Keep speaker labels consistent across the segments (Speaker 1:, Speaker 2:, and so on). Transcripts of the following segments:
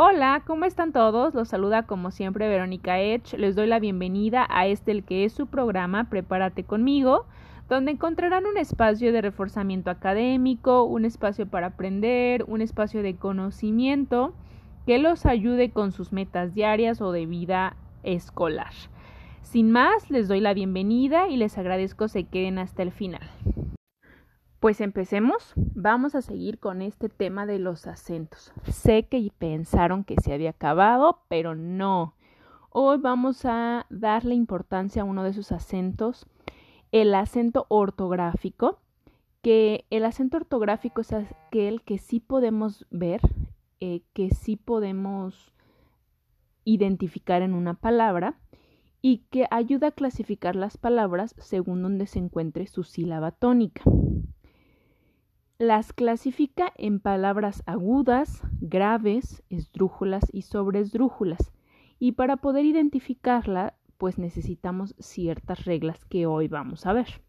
Speaker 1: Hola, ¿cómo están todos? Los saluda como siempre Verónica Edge. Les doy la bienvenida a este el que es su programa Prepárate conmigo, donde encontrarán un espacio de reforzamiento académico, un espacio para aprender, un espacio de conocimiento que los ayude con sus metas diarias o de vida escolar. Sin más, les doy la bienvenida y les agradezco se queden hasta el final. Pues empecemos. Vamos a seguir con este tema de los acentos. Sé que pensaron que se había acabado, pero no. Hoy vamos a darle importancia a uno de esos acentos, el acento ortográfico, que el acento ortográfico es aquel que sí podemos ver, eh, que sí podemos identificar en una palabra y que ayuda a clasificar las palabras según donde se encuentre su sílaba tónica. Las clasifica en palabras agudas, graves, esdrújulas y sobresdrújulas. Y para poder identificarla, pues necesitamos ciertas reglas que hoy vamos a ver.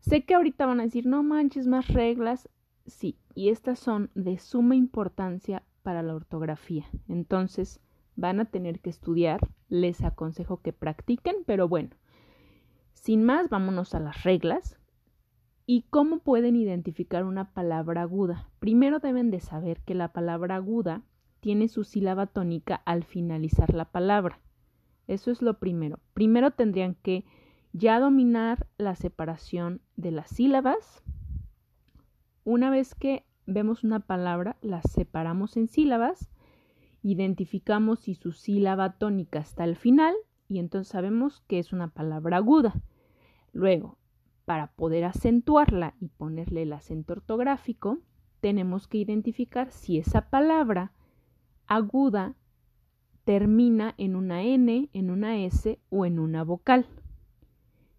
Speaker 1: Sé que ahorita van a decir, no manches más reglas. Sí, y estas son de suma importancia para la ortografía. Entonces, van a tener que estudiar. Les aconsejo que practiquen, pero bueno, sin más, vámonos a las reglas. ¿Y cómo pueden identificar una palabra aguda? Primero deben de saber que la palabra aguda tiene su sílaba tónica al finalizar la palabra. Eso es lo primero. Primero tendrían que ya dominar la separación de las sílabas. Una vez que vemos una palabra, la separamos en sílabas, identificamos si su sílaba tónica está al final y entonces sabemos que es una palabra aguda. Luego, para poder acentuarla y ponerle el acento ortográfico, tenemos que identificar si esa palabra aguda termina en una N, en una S o en una vocal.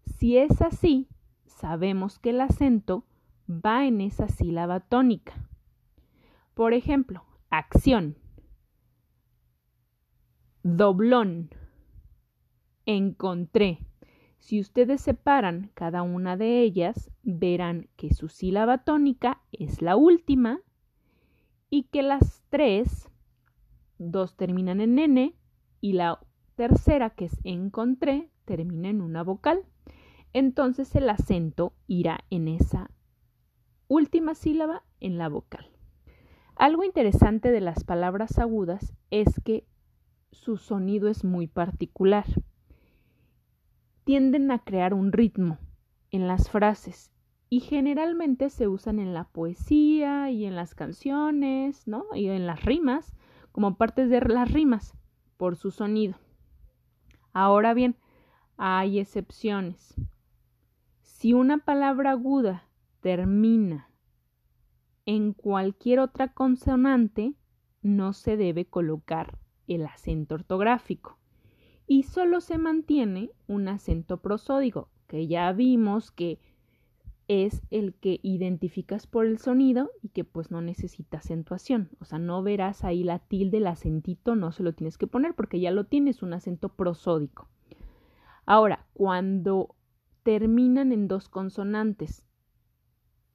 Speaker 1: Si es así, sabemos que el acento va en esa sílaba tónica. Por ejemplo, acción, doblón, encontré. Si ustedes separan cada una de ellas, verán que su sílaba tónica es la última y que las tres, dos terminan en N y la tercera, que es encontré, termina en una vocal. Entonces el acento irá en esa última sílaba en la vocal. Algo interesante de las palabras agudas es que su sonido es muy particular tienden a crear un ritmo en las frases y generalmente se usan en la poesía y en las canciones, ¿no? Y en las rimas, como partes de las rimas, por su sonido. Ahora bien, hay excepciones. Si una palabra aguda termina en cualquier otra consonante, no se debe colocar el acento ortográfico y solo se mantiene un acento prosódico, que ya vimos que es el que identificas por el sonido y que pues no necesita acentuación. O sea, no verás ahí la tilde, el acentito, no se lo tienes que poner porque ya lo tienes, un acento prosódico. Ahora, cuando terminan en dos consonantes,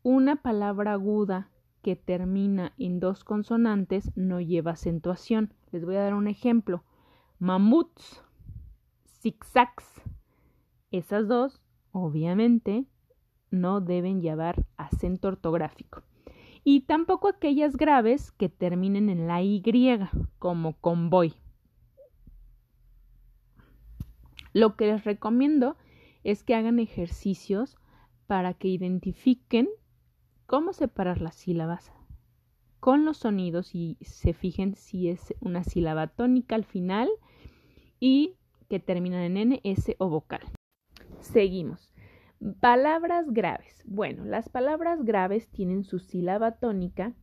Speaker 1: una palabra aguda que termina en dos consonantes no lleva acentuación. Les voy a dar un ejemplo. Mamuts zigzags. Esas dos, obviamente, no deben llevar acento ortográfico. Y tampoco aquellas graves que terminen en la Y, como convoy. Lo que les recomiendo es que hagan ejercicios para que identifiquen cómo separar las sílabas con los sonidos y se fijen si es una sílaba tónica al final y que terminan en N, S o vocal. Seguimos. Palabras graves. Bueno, las palabras graves tienen su sílaba tónica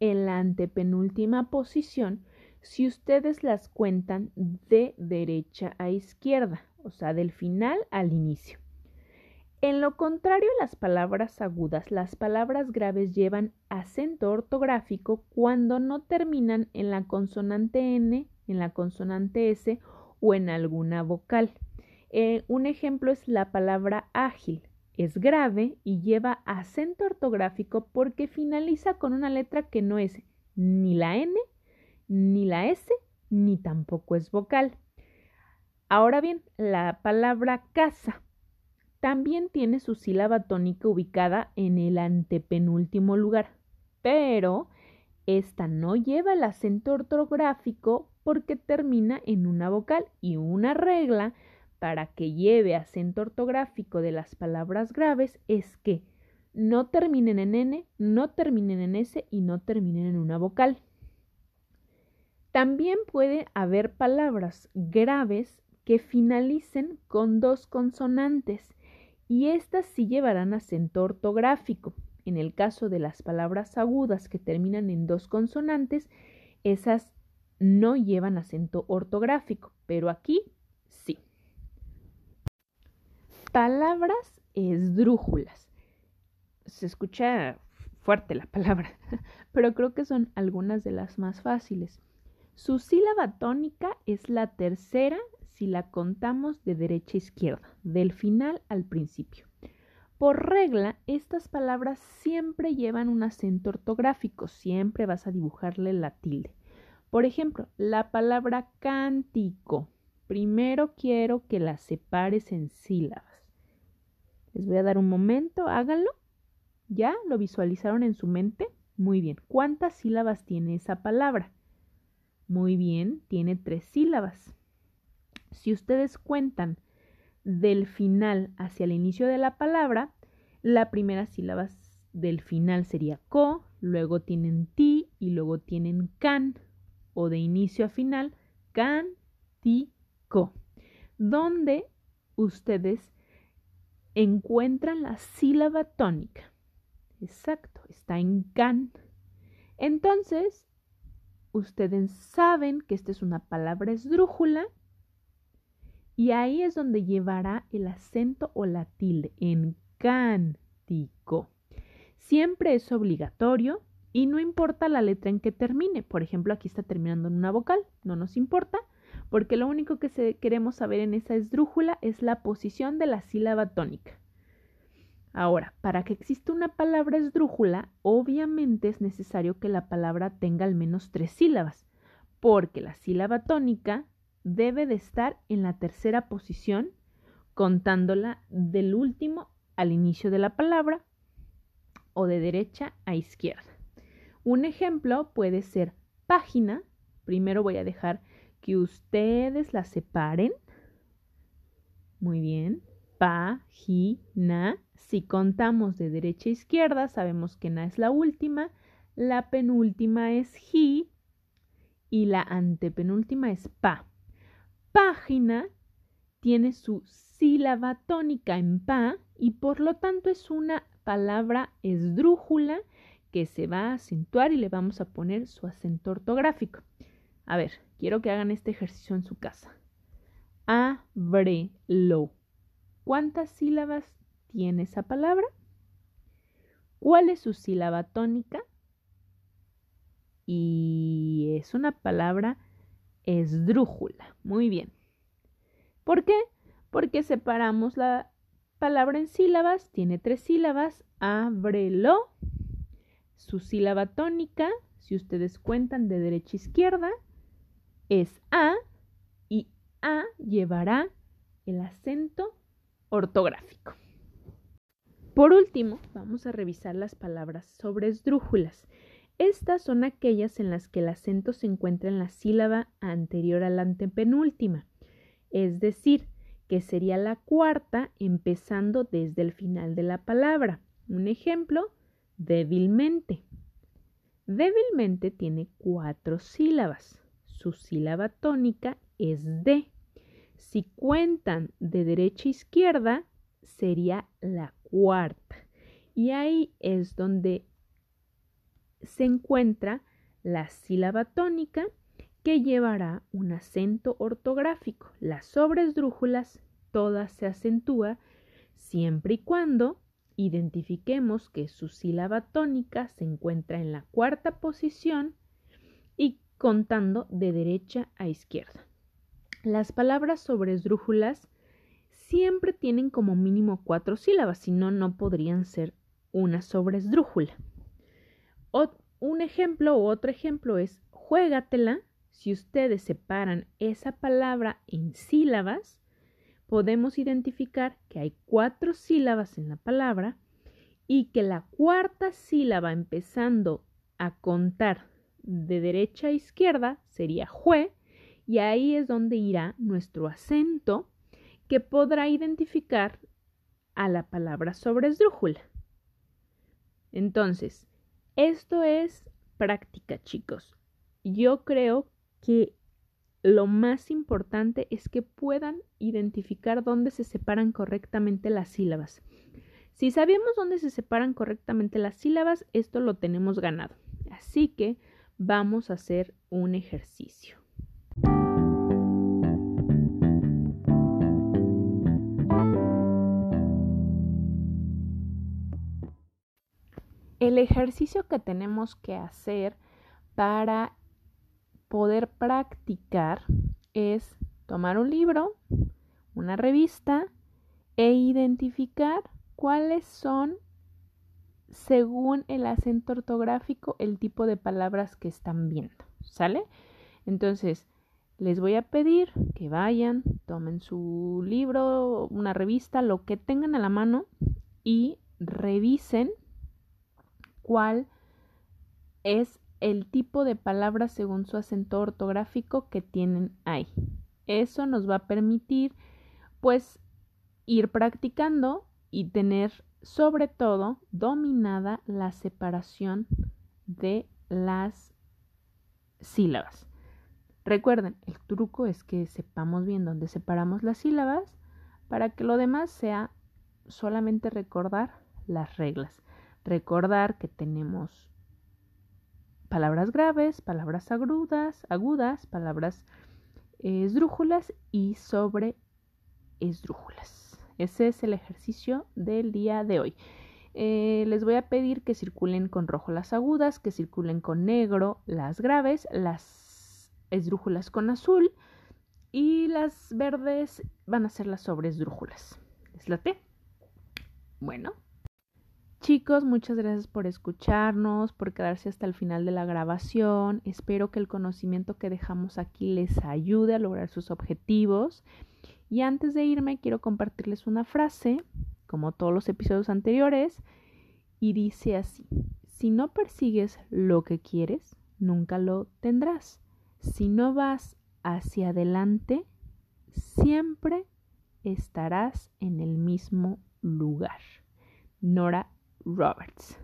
Speaker 1: en la antepenúltima posición si ustedes las cuentan de derecha a izquierda, o sea, del final al inicio. En lo contrario las palabras agudas, las palabras graves llevan acento ortográfico cuando no terminan en la consonante N, en la consonante S o en alguna vocal. Eh, un ejemplo es la palabra ágil. Es grave y lleva acento ortográfico porque finaliza con una letra que no es ni la N ni la S ni tampoco es vocal. Ahora bien, la palabra casa también tiene su sílaba tónica ubicada en el antepenúltimo lugar, pero esta no lleva el acento ortográfico porque termina en una vocal y una regla para que lleve acento ortográfico de las palabras graves es que no terminen en N, no terminen en S y no terminen en una vocal. También puede haber palabras graves que finalicen con dos consonantes y estas sí llevarán acento ortográfico. En el caso de las palabras agudas que terminan en dos consonantes, esas no llevan acento ortográfico, pero aquí sí. Palabras esdrújulas. Se escucha fuerte la palabra, pero creo que son algunas de las más fáciles. Su sílaba tónica es la tercera si la contamos de derecha a izquierda, del final al principio. Por regla, estas palabras siempre llevan un acento ortográfico, siempre vas a dibujarle la tilde. Por ejemplo, la palabra cántico. Primero quiero que la separes en sílabas. Les voy a dar un momento, háganlo. ¿Ya lo visualizaron en su mente? Muy bien. ¿Cuántas sílabas tiene esa palabra? Muy bien, tiene tres sílabas. Si ustedes cuentan del final hacia el inicio de la palabra, la primera sílaba del final sería co, luego tienen ti y luego tienen can, o de inicio a final, can, ti, co, donde ustedes encuentran la sílaba tónica. Exacto, está en can. Entonces, ustedes saben que esta es una palabra esdrújula y ahí es donde llevará el acento o la tilde en cántico. Siempre es obligatorio y no importa la letra en que termine. Por ejemplo, aquí está terminando en una vocal, no nos importa, porque lo único que queremos saber en esa esdrújula es la posición de la sílaba tónica. Ahora, para que exista una palabra esdrújula, obviamente es necesario que la palabra tenga al menos tres sílabas, porque la sílaba tónica debe de estar en la tercera posición, contándola del último al inicio de la palabra o de derecha a izquierda. Un ejemplo puede ser página. Primero voy a dejar que ustedes la separen. Muy bien. Página si contamos de derecha a izquierda, sabemos que na es la última, la penúltima es ji y la antepenúltima es pa. Página tiene su sílaba tónica en pa y por lo tanto es una palabra esdrújula que se va a acentuar y le vamos a poner su acento ortográfico. A ver, quiero que hagan este ejercicio en su casa. Abrelo. ¿Cuántas sílabas tiene esa palabra? ¿Cuál es su sílaba tónica? Y es una palabra esdrújula. Muy bien. ¿Por qué? Porque separamos la palabra en sílabas, tiene tres sílabas, ábrelo. Su sílaba tónica, si ustedes cuentan de derecha a izquierda, es A y A llevará el acento ortográfico. Por último, vamos a revisar las palabras sobre esdrújulas. Estas son aquellas en las que el acento se encuentra en la sílaba anterior a la antepenúltima, es decir, que sería la cuarta empezando desde el final de la palabra. Un ejemplo, débilmente. Débilmente tiene cuatro sílabas. Su sílaba tónica es D. Si cuentan de derecha a izquierda, sería la cuarta. Y ahí es donde se encuentra la sílaba tónica que llevará un acento ortográfico. Las sobresdrújulas todas se acentúa siempre y cuando identifiquemos que su sílaba tónica se encuentra en la cuarta posición y contando de derecha a izquierda. Las palabras sobresdrújulas siempre tienen como mínimo cuatro sílabas, si no, no podrían ser una sobresdrújula. un ejemplo u otro ejemplo es juégatela. Si ustedes separan esa palabra en sílabas, podemos identificar que hay cuatro sílabas en la palabra y que la cuarta sílaba empezando a contar de derecha a izquierda sería jue y ahí es donde irá nuestro acento que podrá identificar a la palabra sobre esdrújula. Entonces, esto es práctica, chicos. Yo creo que lo más importante es que puedan identificar dónde se separan correctamente las sílabas. Si sabemos dónde se separan correctamente las sílabas, esto lo tenemos ganado. Así que vamos a hacer un ejercicio. El ejercicio que tenemos que hacer para poder practicar es tomar un libro, una revista e identificar cuáles son, según el acento ortográfico, el tipo de palabras que están viendo. ¿Sale? Entonces, les voy a pedir que vayan, tomen su libro, una revista, lo que tengan a la mano y revisen cuál es el tipo de palabra según su acento ortográfico que tienen ahí. Eso nos va a permitir pues ir practicando y tener sobre todo dominada la separación de las sílabas. Recuerden, el truco es que sepamos bien dónde separamos las sílabas para que lo demás sea solamente recordar las reglas. Recordar que tenemos palabras graves, palabras agudas, agudas, palabras esdrújulas y sobre esdrújulas. Ese es el ejercicio del día de hoy. Eh, les voy a pedir que circulen con rojo las agudas, que circulen con negro las graves, las esdrújulas con azul y las verdes van a ser las sobre esdrújulas. ¿Es la T? Bueno, Chicos, muchas gracias por escucharnos, por quedarse hasta el final de la grabación. Espero que el conocimiento que dejamos aquí les ayude a lograr sus objetivos. Y antes de irme, quiero compartirles una frase, como todos los episodios anteriores, y dice así, si no persigues lo que quieres, nunca lo tendrás. Si no vas hacia adelante, siempre estarás en el mismo lugar. Nora Roberts.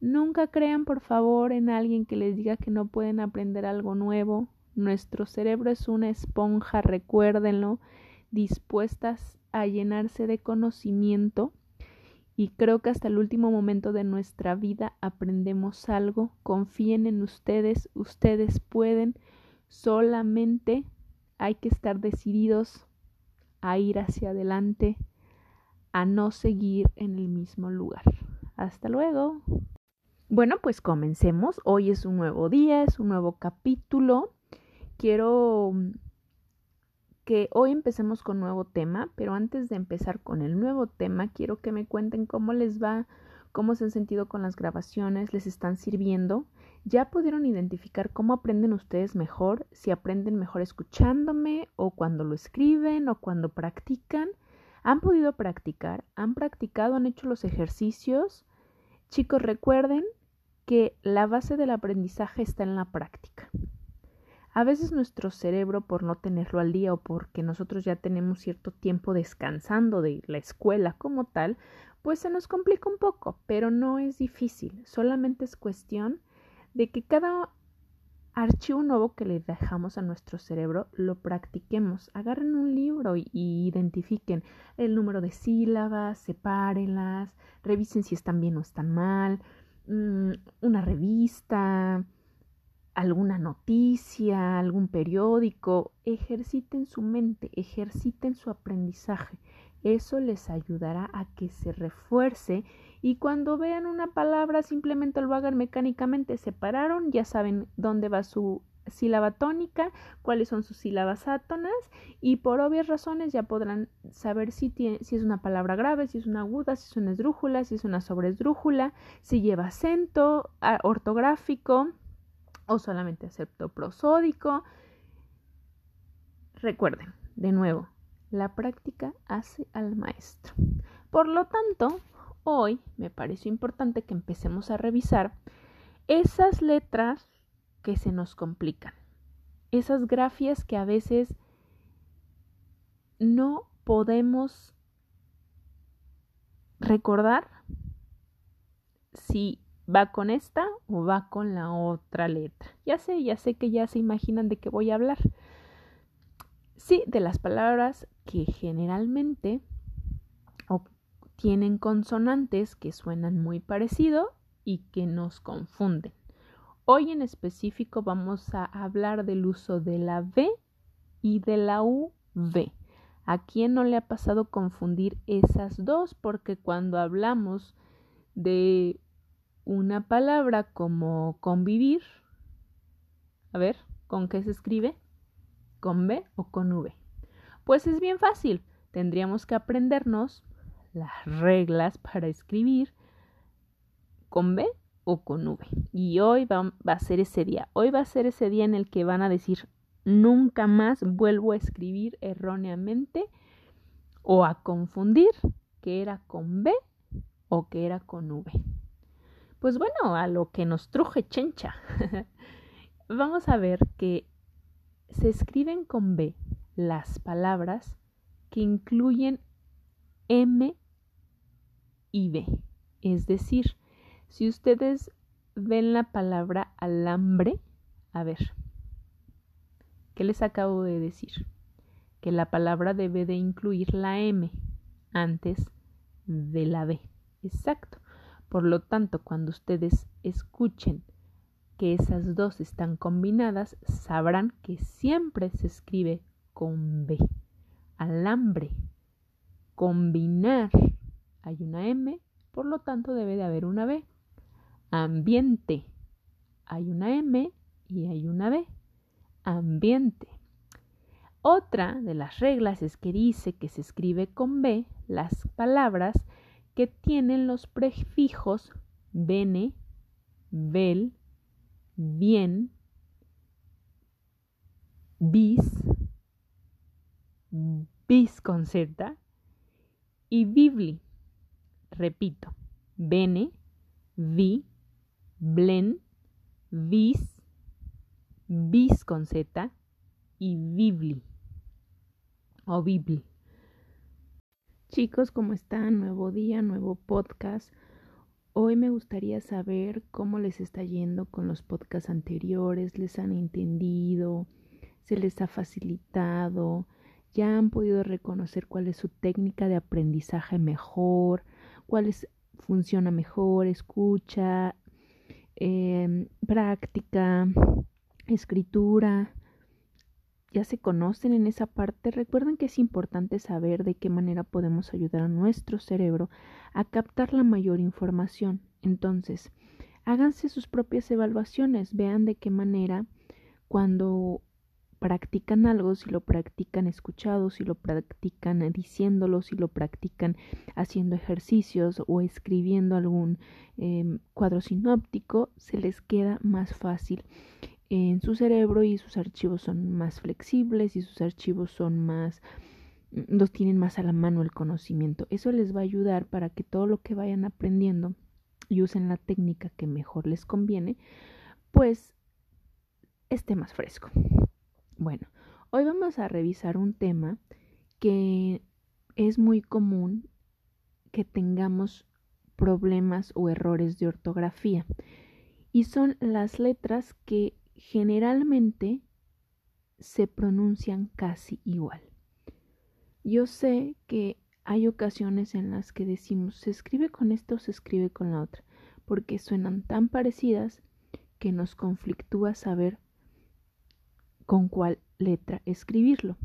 Speaker 1: Nunca crean, por favor, en alguien que les diga que no pueden aprender algo nuevo. Nuestro cerebro es una esponja, recuérdenlo, dispuestas a llenarse de conocimiento y creo que hasta el último momento de nuestra vida aprendemos algo. Confíen en ustedes, ustedes pueden, solamente hay que estar decididos a ir hacia adelante, a no seguir en el mismo lugar. Hasta luego. Bueno, pues comencemos. Hoy es un nuevo día, es un nuevo capítulo. Quiero mm, que hoy empecemos con nuevo tema, pero antes de empezar con el nuevo tema, quiero que me cuenten cómo les va, cómo se han sentido con las grabaciones, les están sirviendo. ¿Ya pudieron identificar cómo aprenden ustedes mejor? Si aprenden mejor escuchándome o cuando lo escriben o cuando practican. ¿Han podido practicar? ¿Han practicado? ¿Han hecho los ejercicios? Chicos, recuerden que la base del aprendizaje está en la práctica. A veces nuestro cerebro, por no tenerlo al día o porque nosotros ya tenemos cierto tiempo descansando de la escuela como tal, pues se nos complica un poco, pero no es difícil, solamente es cuestión de que cada archivo nuevo que le dejamos a nuestro cerebro lo practiquemos. Agarren un libro y, identifiquen el número de sílabas, sepárenlas, revisen si están bien o están mal, mm, una revista, alguna noticia, algún periódico. Ejerciten su mente, ejerciten su aprendizaje. Eso les ayudará a que se refuerce y cuando vean una palabra simplemente lo hagan mecánicamente. Separaron, ya saben dónde va su sílaba tónica, cuáles son sus sílabas átonas y por obvias razones ya podrán saber si, tiene, si es una palabra grave, si es una aguda, si es una esdrújula, si es una sobresdrújula, si lleva acento ortográfico o solamente acepto prosódico. Recuerden, de nuevo, la práctica hace al maestro. Por lo tanto, hoy me pareció importante que empecemos a revisar esas letras que se nos complican, esas grafias que a veces no podemos recordar si va con esta o va con la otra letra. Ya sé, ya sé que ya se imaginan de qué voy a hablar. Sí, de las palabras que generalmente tienen consonantes que suenan muy parecido y que nos confunden. Hoy en específico vamos a hablar del uso de la V y de la UV. ¿A quién no le ha pasado confundir esas dos? Porque cuando hablamos de una palabra como convivir, a ver, ¿con qué se escribe? ¿Con B o con V? Pues es bien fácil. Tendríamos que aprendernos las reglas para escribir con B o con V. Y hoy va, a ser ese día. Hoy va a ser ese día en el que van a decir, nunca más vuelvo a escribir erróneamente o a confundir que era con B o que era con V. Pues bueno, a lo que nos truje chencha. Vamos a ver que se escriben con B las palabras que incluyen M y B. Es decir, si ustedes ven la palabra alambre, a ver, ¿qué les acabo de decir? Que la palabra debe de incluir la M antes de la B. Exacto. Por lo tanto, cuando ustedes escuchen que esas dos están combinadas, sabrán que siempre se escribe con B. Alambre. Combinar. Hay una M, por lo tanto debe de haber una B. Ambiente. Hay una M y hay una B. Ambiente. Otra de las reglas es que dice que se escribe con B las palabras que tienen los prefijos bene, bel, bien, bis, bis con Z y bibli. Repito, bene, vi, blen, bis, bis con Z y bibli o bibli. Chicos, ¿cómo están? Nuevo día, nuevo podcast. Hoy me gustaría saber cómo les está yendo con los podcasts anteriores, les han entendido, se les ha facilitado, ya han podido reconocer cuál es su técnica de aprendizaje mejor, cuál funciona mejor, escucha, em, práctica, escritura ya se conocen en esa parte, recuerden que es importante saber de qué manera podemos ayudar a nuestro cerebro a captar la mayor información. Entonces, háganse sus propias evaluaciones, vean de qué manera cuando practican algo, si lo practican escuchado, si lo practican diciéndolo, si lo practican haciendo ejercicios o escribiendo algún em, cuadro sinóptico, se les queda más fácil en su cerebro y sus archivos son más flexibles y sus archivos son más mm, los tienen más a la mano el conocimiento. Eso les va a ayudar para que todo lo que vayan aprendiendo y usen la técnica que mejor les conviene, pues esté más fresco. Bueno, hoy vamos a revisar un tema que es muy común que tengamos problemas o errores de ortografía y son las letras que generalmente se pronuncian casi igual. Yo sé que hay ocasiones en las que decimos se escribe con esto o se escribe con la otra, porque suenan tan parecidas que nos conflictúa saber con cuál letra escribirlo.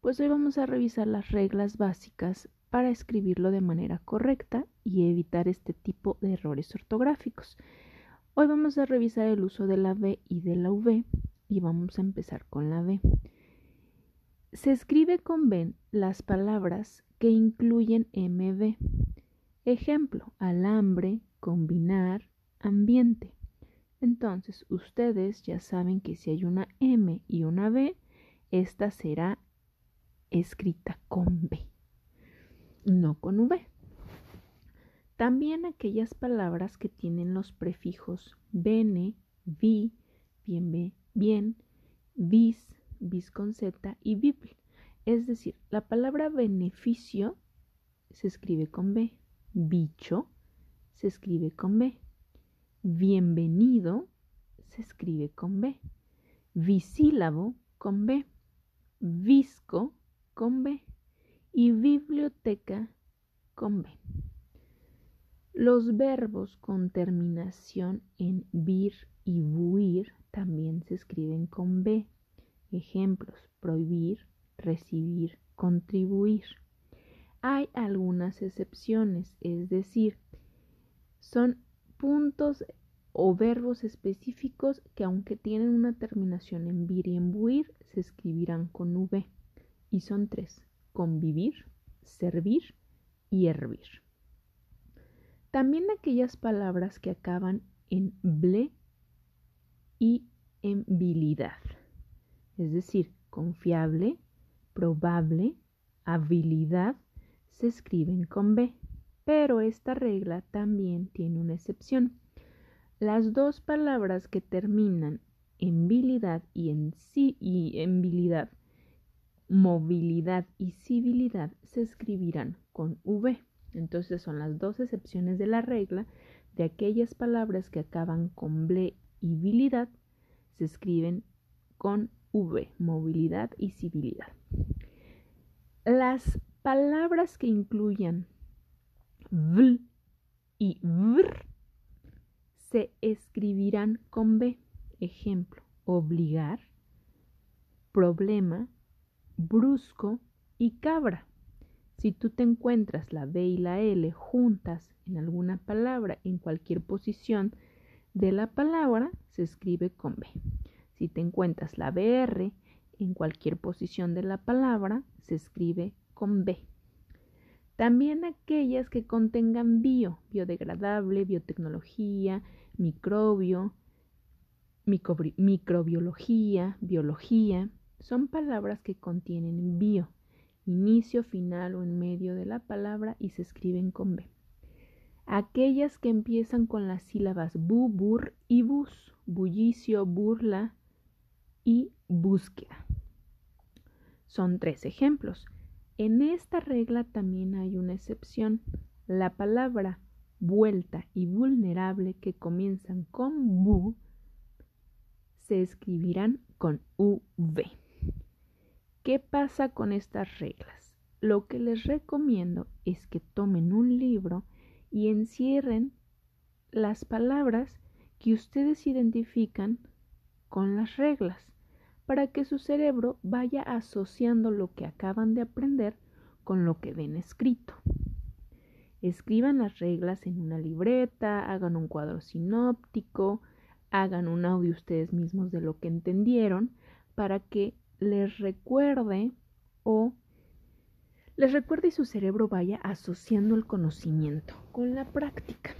Speaker 1: Pues hoy vamos a revisar las reglas básicas para escribirlo de manera correcta y evitar este tipo de errores ortográficos. Hoy vamos a revisar el uso de la B y de la V y vamos a empezar con la B. Se escribe con B las palabras que incluyen MB. Ejemplo, alambre, combinar, ambiente. Entonces, ustedes ya saben que si hay una M y una B, esta será escrita con B, no con V. También aquellas palabras que tienen los prefijos bene, vi, bien, bien, vis, vis con z y bibl. Es decir, la palabra beneficio se escribe con B, bicho se escribe con B, bienvenido se escribe con B, bisílabo con B, visco con B y biblioteca con B. Los verbos con terminación en vir y buir también se escriben con B. Ejemplos, prohibir, recibir, contribuir. Hay algunas excepciones, es decir, son puntos o verbos específicos que aunque tienen una terminación en vir y en buir, se escribirán con V. Y son tres, convivir, servir y hervir. También aquellas palabras que acaban en ble y en bilidad, es decir, confiable, probable, habilidad, se escriben con B. Pero esta regla también tiene una excepción. Las dos palabras que terminan en bilidad y en, y en movilidad y civilidad, se escribirán con V. Entonces son las dos excepciones de la regla de aquellas palabras que acaban con ble y bilidad, se escriben con V, movilidad y civilidad. Las palabras que incluyan v y vr se escribirán con B. Ejemplo, obligar, problema, brusco y cabra. Si tú te encuentras la B y la L juntas en alguna palabra en cualquier posición de la palabra, se escribe con B. Si te encuentras la BR en cualquier posición de la palabra, se escribe con B. También aquellas que contengan bio, biodegradable, biotecnología, microbio, microbiología, biología, son palabras que contienen bio inicio, final o en medio de la palabra y se escriben con B. Aquellas que empiezan con las sílabas bu, bur y bus, bullicio, burla y búsqueda. Son tres ejemplos. En esta regla también hay una excepción. La palabra vuelta y vulnerable que comienzan con bu se escribirán con UV. ¿Qué pasa con estas reglas? Lo que les recomiendo es que tomen un libro y encierren las palabras que ustedes identifican con las reglas para que su cerebro vaya asociando lo que acaban de aprender con lo que ven escrito. Escriban las reglas en una libreta, hagan un cuadro sinóptico, hagan un audio ustedes mismos de lo que entendieron para que les recuerde o les recuerde y su cerebro vaya asociando el conocimiento con la práctica.